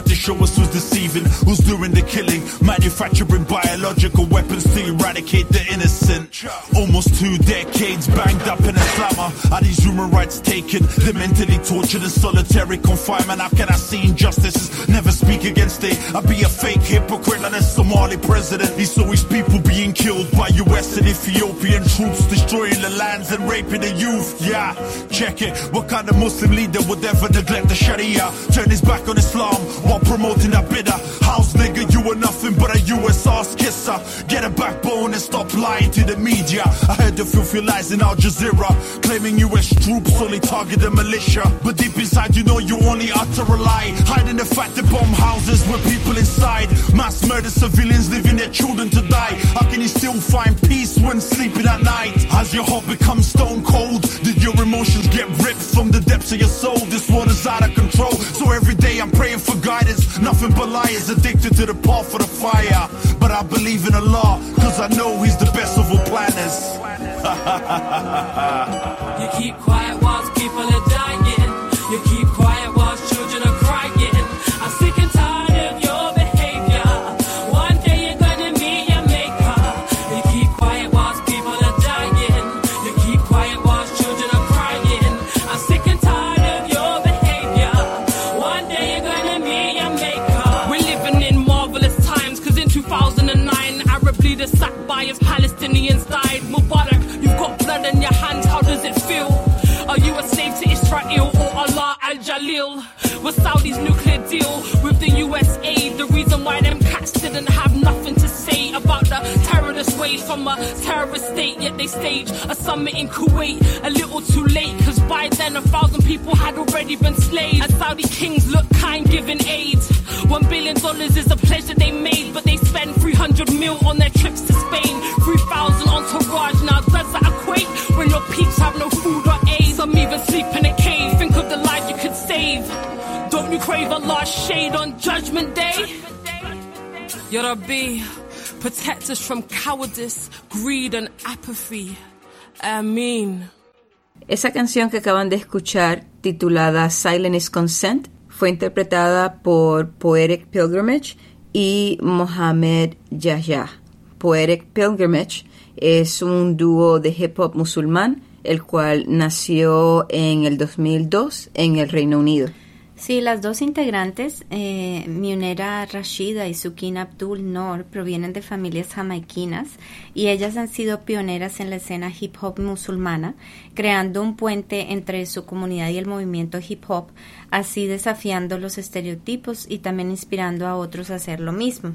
To show us who's deceiving, who's doing the killing, manufacturing biological weapons to eradicate the innocent. Almost two decades banged up in a slammer. Are these human rights taken? They're mentally tortured in solitary confinement. How can I see injustices? Never speak against it. I'd be a fake hypocrite like a Somali president. He saw his people being killed by US and Ethiopian troops, destroying the lands and raping the youth. Yeah, check it. What kind of Muslim leader would ever neglect the Sharia? Turn his back on Islam promoting that bitter house nigga. You were nothing but a US ass kisser. Get a backbone and stop lying to the media. I heard the filthy lies in Al Jazeera, claiming US troops only target the militia. But deep inside, you know you only utter a lie. Hiding the fact that bomb houses with people inside. Mass murder civilians leaving their children to die. How can you still find peace when sleeping at night? Has your heart become Nothing but liars addicted to the path of the fire. But I believe in Allah, cause I know He's the best of all planners. [laughs] You keep quiet whilst people are from terrorist state? Yet they staged a summit in Kuwait a little too late, cause by then a thousand people had already been slain. And Saudi kings look kind giving aid. One billion dollars is a that they made, but they spend 300 mil on their trips to Spain. 3,000 entourage. Now does that equate when your peeps have no food or aid? Some even sleep in a cave. Think of the lives you could save. Don't you crave a lost shade on Judgment Day? Rabbi, Protect us from cowardice, greed, and apathy. Amen. Esa canción que acaban de escuchar, titulada Silent is Consent, fue interpretada por Poetic Pilgrimage y Mohamed Yahya. Poetic Pilgrimage es un dúo de hip hop musulmán, el cual nació en el 2002 en el Reino Unido. Sí, las dos integrantes, eh, Munera Rashida y Sukina Abdul Noor, provienen de familias jamaiquinas y ellas han sido pioneras en la escena hip hop musulmana, creando un puente entre su comunidad y el movimiento hip hop, así desafiando los estereotipos y también inspirando a otros a hacer lo mismo.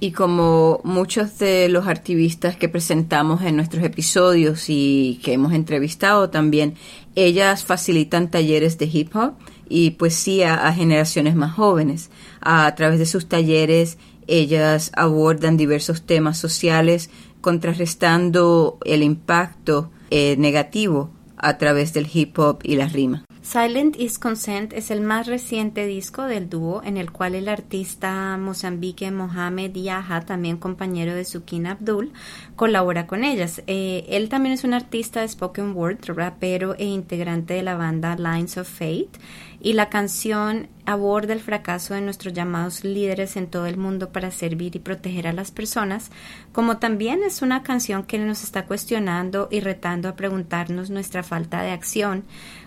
Y como muchos de los activistas que presentamos en nuestros episodios y que hemos entrevistado también, ellas facilitan talleres de hip hop y poesía a generaciones más jóvenes. A través de sus talleres, ellas abordan diversos temas sociales, contrarrestando el impacto eh, negativo a través del hip hop y la rima. Silent is Consent es el más reciente disco del dúo en el cual el artista mozambique Mohamed Yaha, también compañero de Sukina Abdul, colabora con ellas. Eh, él también es un artista de spoken word, rapero e integrante de la banda Lines of Fate y la canción aborda el fracaso de nuestros llamados líderes en todo el mundo para servir y proteger a las personas, como también es una canción que nos está cuestionando y retando a preguntarnos nuestra falta de acción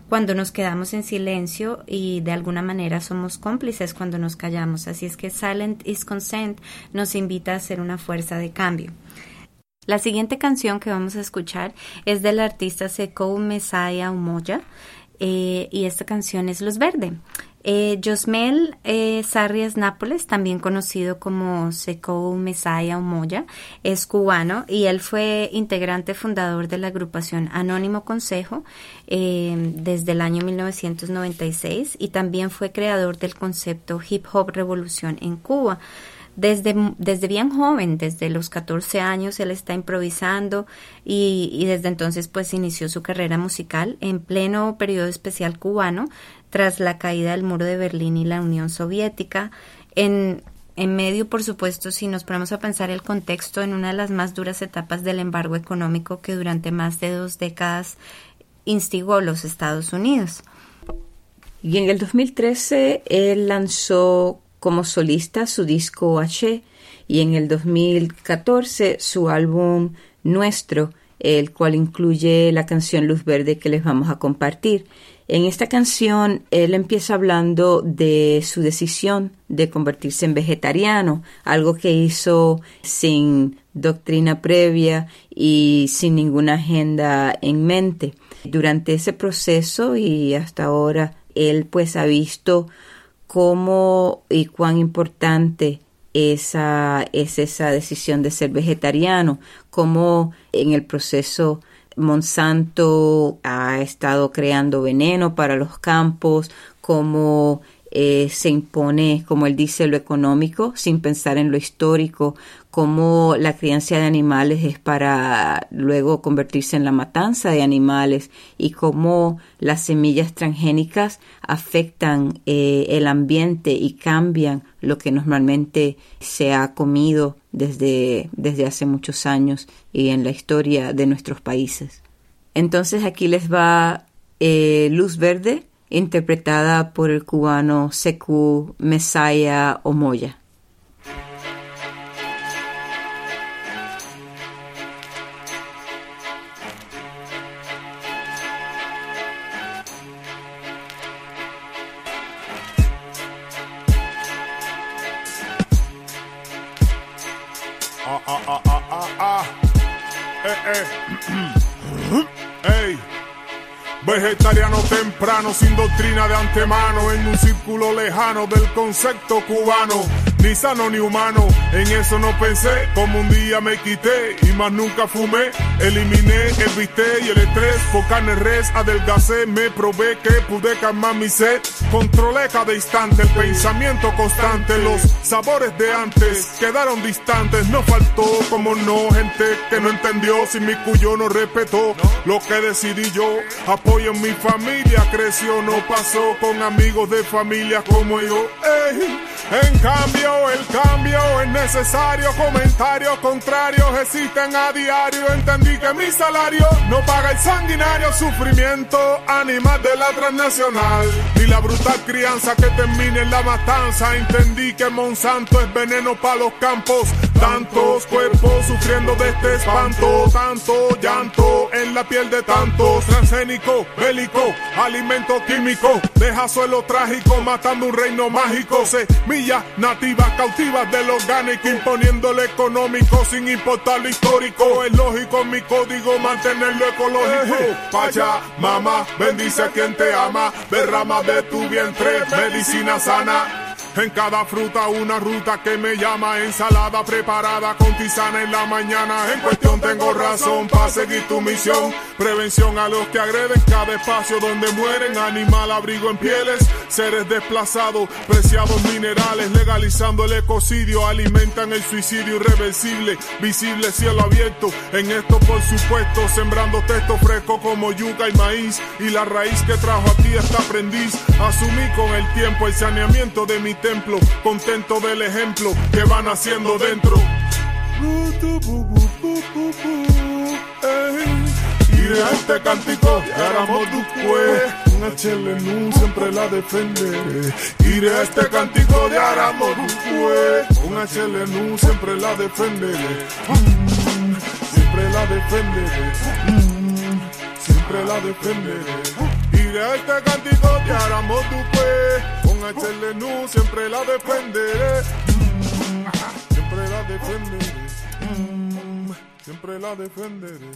cuando nos quedamos en silencio y de alguna manera somos cómplices cuando nos callamos. Así es que Silent is Consent nos invita a ser una fuerza de cambio. La siguiente canción que vamos a escuchar es del artista Sekou Messiah Umoya eh, y esta canción es Los Verde. Eh, Josmel eh, Sarrias Nápoles, también conocido como Sekou Mesaya Umoya, es cubano y él fue integrante fundador de la agrupación Anónimo Consejo eh, desde el año 1996 y también fue creador del concepto Hip Hop Revolución en Cuba. Desde, desde bien joven, desde los 14 años, él está improvisando y, y desde entonces pues inició su carrera musical en pleno periodo especial cubano tras la caída del muro de Berlín y la Unión Soviética. En, en medio, por supuesto, si nos ponemos a pensar el contexto en una de las más duras etapas del embargo económico que durante más de dos décadas instigó los Estados Unidos. Y en el 2013 él lanzó como solista su disco H y en el 2014 su álbum Nuestro, el cual incluye la canción Luz Verde que les vamos a compartir. En esta canción él empieza hablando de su decisión de convertirse en vegetariano, algo que hizo sin doctrina previa y sin ninguna agenda en mente. Durante ese proceso y hasta ahora él pues ha visto cómo y cuán importante esa, es esa decisión de ser vegetariano, cómo en el proceso Monsanto ha estado creando veneno para los campos, cómo eh, se impone, como él dice, lo económico sin pensar en lo histórico, cómo la crianza de animales es para luego convertirse en la matanza de animales y cómo las semillas transgénicas afectan eh, el ambiente y cambian lo que normalmente se ha comido desde, desde hace muchos años y en la historia de nuestros países. Entonces aquí les va eh, Luz Verde, interpretada por el cubano Seku Mesaya Omoya. Vegetariano temprano, sin doctrina de antemano, en un círculo lejano del concepto cubano. Ni sano ni humano, en eso no pensé. Como un día me quité y más nunca fumé. Eliminé el bistec y el estrés. Por carne res, adelgacé, me probé que pude calmar mi sed. Controlé cada instante el pensamiento constante. Los sabores de antes quedaron distantes. No faltó, como no, gente que no entendió. Sin mi cuyo no respetó lo que decidí yo. Apoyo en mi familia, creció, no pasó con amigos de familia como yo. En cambio, el cambio es innecesarios comentarios contrarios existen a diario. Entendí que mi salario no paga el sanguinario sufrimiento animal de la transnacional. Ni la brutal crianza que termine en la matanza. Entendí que Monsanto es veneno para los campos. Tantos cuerpos sufriendo de este espanto. Tanto llanto en la piel de tantos. Transgénico, bélico, alimento químico. Deja suelo trágico matando un reino mágico. Semillas nativas cautivas del orgánico. Imponiendo económico sin importar lo histórico. Es lógico en mi código mantenerlo ecológico. Pacha, mamá, bendice a quien te ama. Derrama de tu vientre medicina sana. En cada fruta una ruta que me llama ensalada preparada con tisana en la mañana. En cuestión tengo razón para seguir tu misión. Prevención a los que agreden cada espacio donde mueren. Animal abrigo en pieles, seres desplazados, preciados minerales. Legalizando el ecocidio, alimentan el suicidio irreversible. Visible cielo abierto. En esto por supuesto, sembrando texto fresco como yuca y maíz. Y la raíz que trajo aquí esta aprendiz. Asumí con el tiempo el saneamiento de mi contento del ejemplo que van haciendo dentro. Iré a este cántico de Aramoducue, un HLNU siempre la defenderé. Iré a este cántico de Aramoducue, un HLNU siempre la defenderé. Siempre la defenderé. Siempre la defenderé. Iré a este cántico de Aramoducue, con HLNU siempre la defenderé. Mm, Siempre la defenderé. Mm, Siempre la defenderé.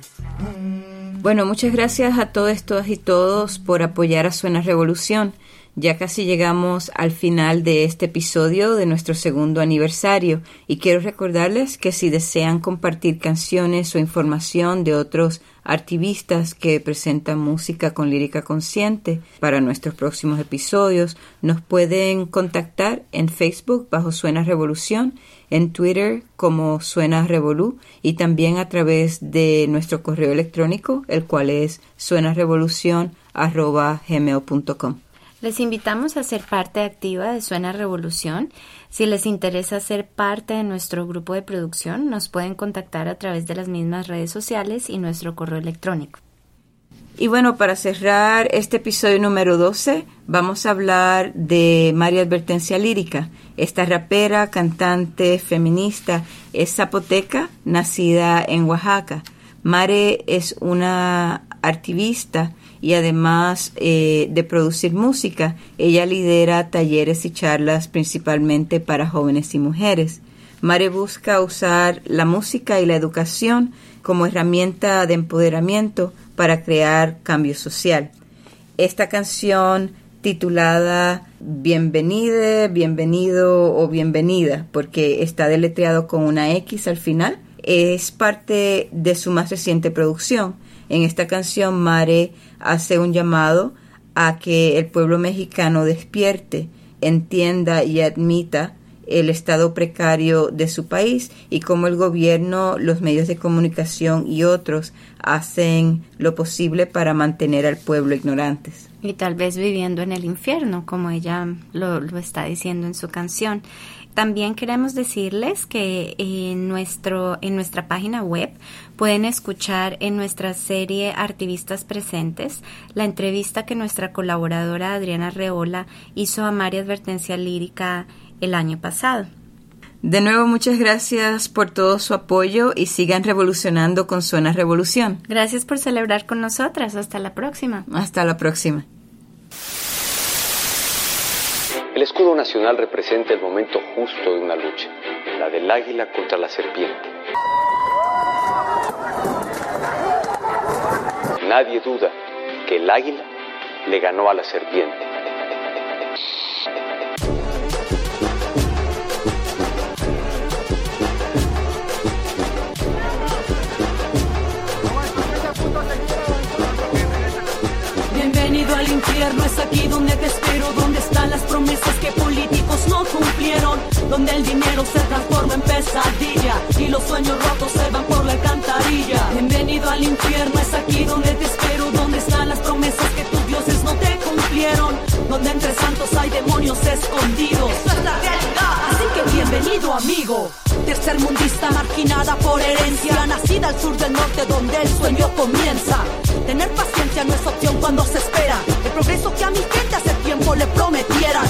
Bueno, muchas gracias a todos, todas y todos por apoyar a Suena Revolución. Ya casi llegamos al final de este episodio de nuestro segundo aniversario y quiero recordarles que si desean compartir canciones o información de otros artivistas que presentan música con lírica consciente para nuestros próximos episodios, nos pueden contactar en Facebook bajo Suena Revolución, en Twitter como Suena Revolú y también a través de nuestro correo electrónico, el cual es suenarevolucion@gmail.com. Les invitamos a ser parte activa de Suena Revolución. Si les interesa ser parte de nuestro grupo de producción, nos pueden contactar a través de las mismas redes sociales y nuestro correo electrónico. Y bueno, para cerrar este episodio número 12, vamos a hablar de María Advertencia Lírica. Esta rapera, cantante, feminista, es zapoteca, nacida en Oaxaca. Mare es una activista y además eh, de producir música, ella lidera talleres y charlas principalmente para jóvenes y mujeres. Mare busca usar la música y la educación como herramienta de empoderamiento para crear cambio social. Esta canción titulada Bienvenide, bienvenido o bienvenida, porque está deletreado con una X al final, es parte de su más reciente producción. En esta canción Mare hace un llamado a que el pueblo mexicano despierte, entienda y admita el estado precario de su país y cómo el gobierno, los medios de comunicación y otros hacen lo posible para mantener al pueblo ignorantes. Y tal vez viviendo en el infierno, como ella lo, lo está diciendo en su canción. También queremos decirles que en, nuestro, en nuestra página web pueden escuchar en nuestra serie Artivistas Presentes la entrevista que nuestra colaboradora Adriana Reola hizo a María Advertencia Lírica el año pasado. De nuevo, muchas gracias por todo su apoyo y sigan revolucionando con Suena Revolución. Gracias por celebrar con nosotras. Hasta la próxima. Hasta la próxima. El escudo nacional representa el momento justo de una lucha, la del águila contra la serpiente. Nadie duda que el águila le ganó a la serpiente. Al infierno, es aquí donde te espero, donde están las promesas que políticos no cumplieron, donde el dinero se transforma en pesadilla y los sueños rotos se van por la alcantarilla. Bienvenido al infierno, es aquí donde te espero, donde están las promesas que tus dioses no te cumplieron, donde entre santos hay demonios escondidos. Eso es la realidad. Así que bienvenido, amigo. Tercermundista marginada por herencia, nacida al sur del norte donde el sueño comienza. Tener paciencia no es opción cuando se espera. El progreso que a mi gente hace tiempo le prometieran.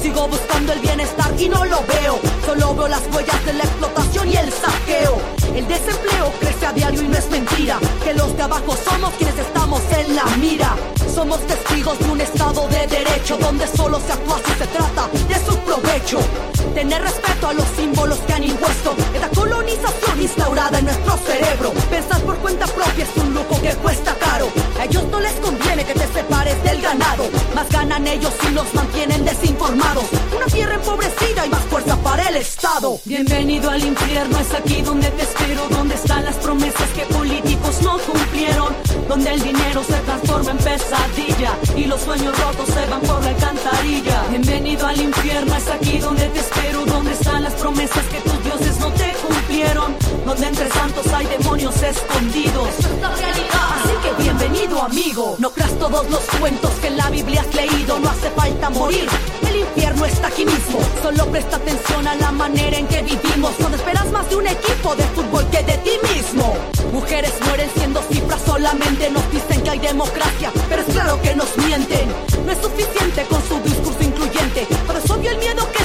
Sigo buscando el bienestar y no lo veo. Solo veo las huellas de la explotación y el saqueo. El desempleo crece a diario y no es mentira. Que los de abajo somos quienes estamos en la mira. Somos testigos de un estado de derecho donde solo se actúa si se trata de su provecho. Tener respeto a los símbolos que han impuesto esta colonización instaurada en nuestro cerebro. Pensar por cuenta propia es un lujo que cuesta caro. A ellos no les conviene que te separes del ganado. Más ganan ellos y los mantienen desinformados. Una tierra empobrecida y más fuerza para el Estado. Bienvenido al infierno, es aquí donde te espero. Donde están las promesas que políticos no cumplieron. Donde el dinero se transforma en pesadilla y los sueños rotos se van por la alcantarilla. Bienvenido al infierno, es aquí donde te espero. Donde están las promesas que tus dioses no te Donde entre santos hay demonios escondidos. Así que bienvenido, amigo. No creas todos los cuentos que en la Biblia has leído. No hace falta morir. El infierno está aquí mismo. Solo presta atención a la manera en que vivimos. Cuando esperas más de un equipo de fútbol que de ti mismo. Mujeres mueren siendo cifras solamente. Nos dicen que hay democracia, pero es claro que nos mienten. No es suficiente con su discurso incluyente. Pero es el miedo que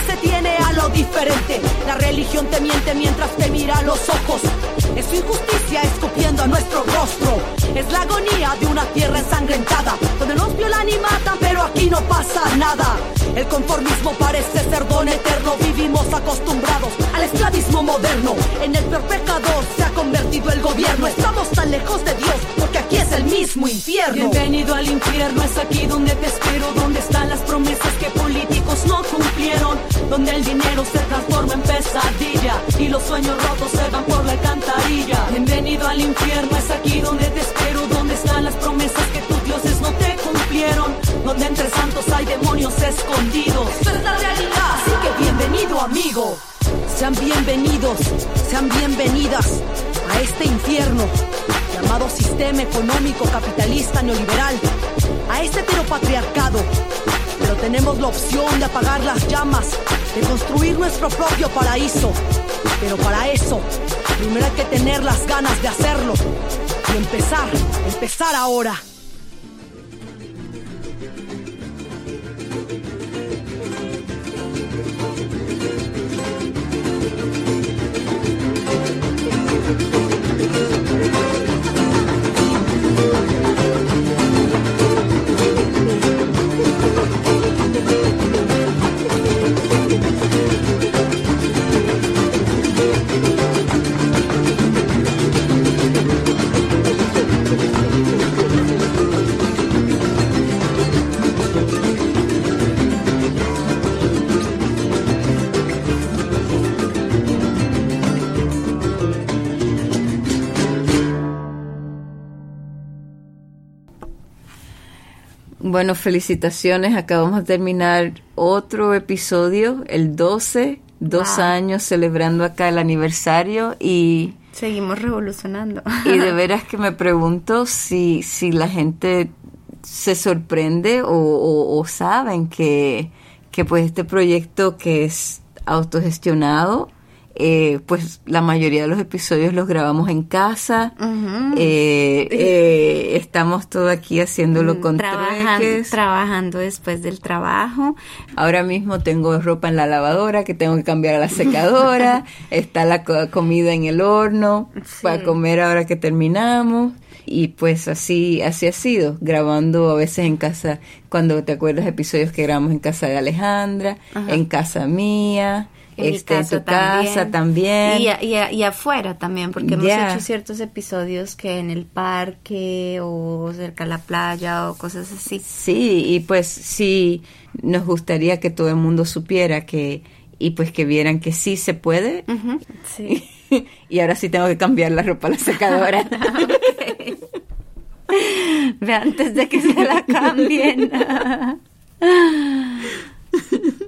diferente. La religión te miente mientras te mira a los ojos. Es su injusticia escupiendo a nuestro rostro. Es la agonía de una tierra ensangrentada, donde nos violan y matan, pero aquí no pasa nada. El conformismo parece ser don eterno. Vivimos acostumbrados al esclavismo moderno. En el peor se ha convertido el gobierno. Estamos tan lejos de Dios porque aquí es el mismo infierno. Bienvenido al infierno, es aquí donde te espero. Donde están las promesas que políticos no cumplieron. Donde el dinero se transforma en pesadilla y los sueños rotos se van por la alcantarilla. Bienvenido al infierno, es aquí donde te espero. Donde están las promesas que tus dioses no te cumplieron. Donde entre santos hay demonios escondidos. Eso es la realidad. Así que bienvenido, amigo. Sean bienvenidos, sean bienvenidas a este infierno llamado sistema económico capitalista neoliberal, a este heteropatriarcado. Pero tenemos la opción de apagar las llamas, de construir nuestro propio paraíso. Pero para eso, primero hay que tener las ganas de hacerlo y empezar, empezar ahora. Bueno, felicitaciones. Acabamos de terminar otro episodio, el 12, dos Wow. años celebrando acá el aniversario y, Seguimos revolucionando. y de [laughs] veras que me pregunto si, si la gente se sorprende o, o- o saben que, que pues este proyecto que es autogestionado, eh, pues la mayoría de los episodios los grabamos en casa. Eh, eh, estamos todo aquí haciéndolo con Trabajan- trueques. trabajando después del trabajo. Ahora mismo tengo ropa en la lavadora que tengo que cambiar a la secadora. [laughs] Está la co- comida en el horno para comer ahora que terminamos. Y pues así, así ha sido, grabando a veces en casa, cuando te acuerdas episodios que grabamos en casa de Alejandra, Ajá. en casa mía, En mi este, en casa tu casa también. Y, a- y a- y afuera también, porque hemos Ya. hecho ciertos episodios que en el parque o cerca de la playa o cosas así. Sí, y pues sí, nos gustaría que todo el mundo supiera que, y pues que vieran que sí se puede. Sí. [laughs] y ahora sí tengo que cambiar la ropa a la secadora. [laughs] Ve antes de que se la cambien. [laughs]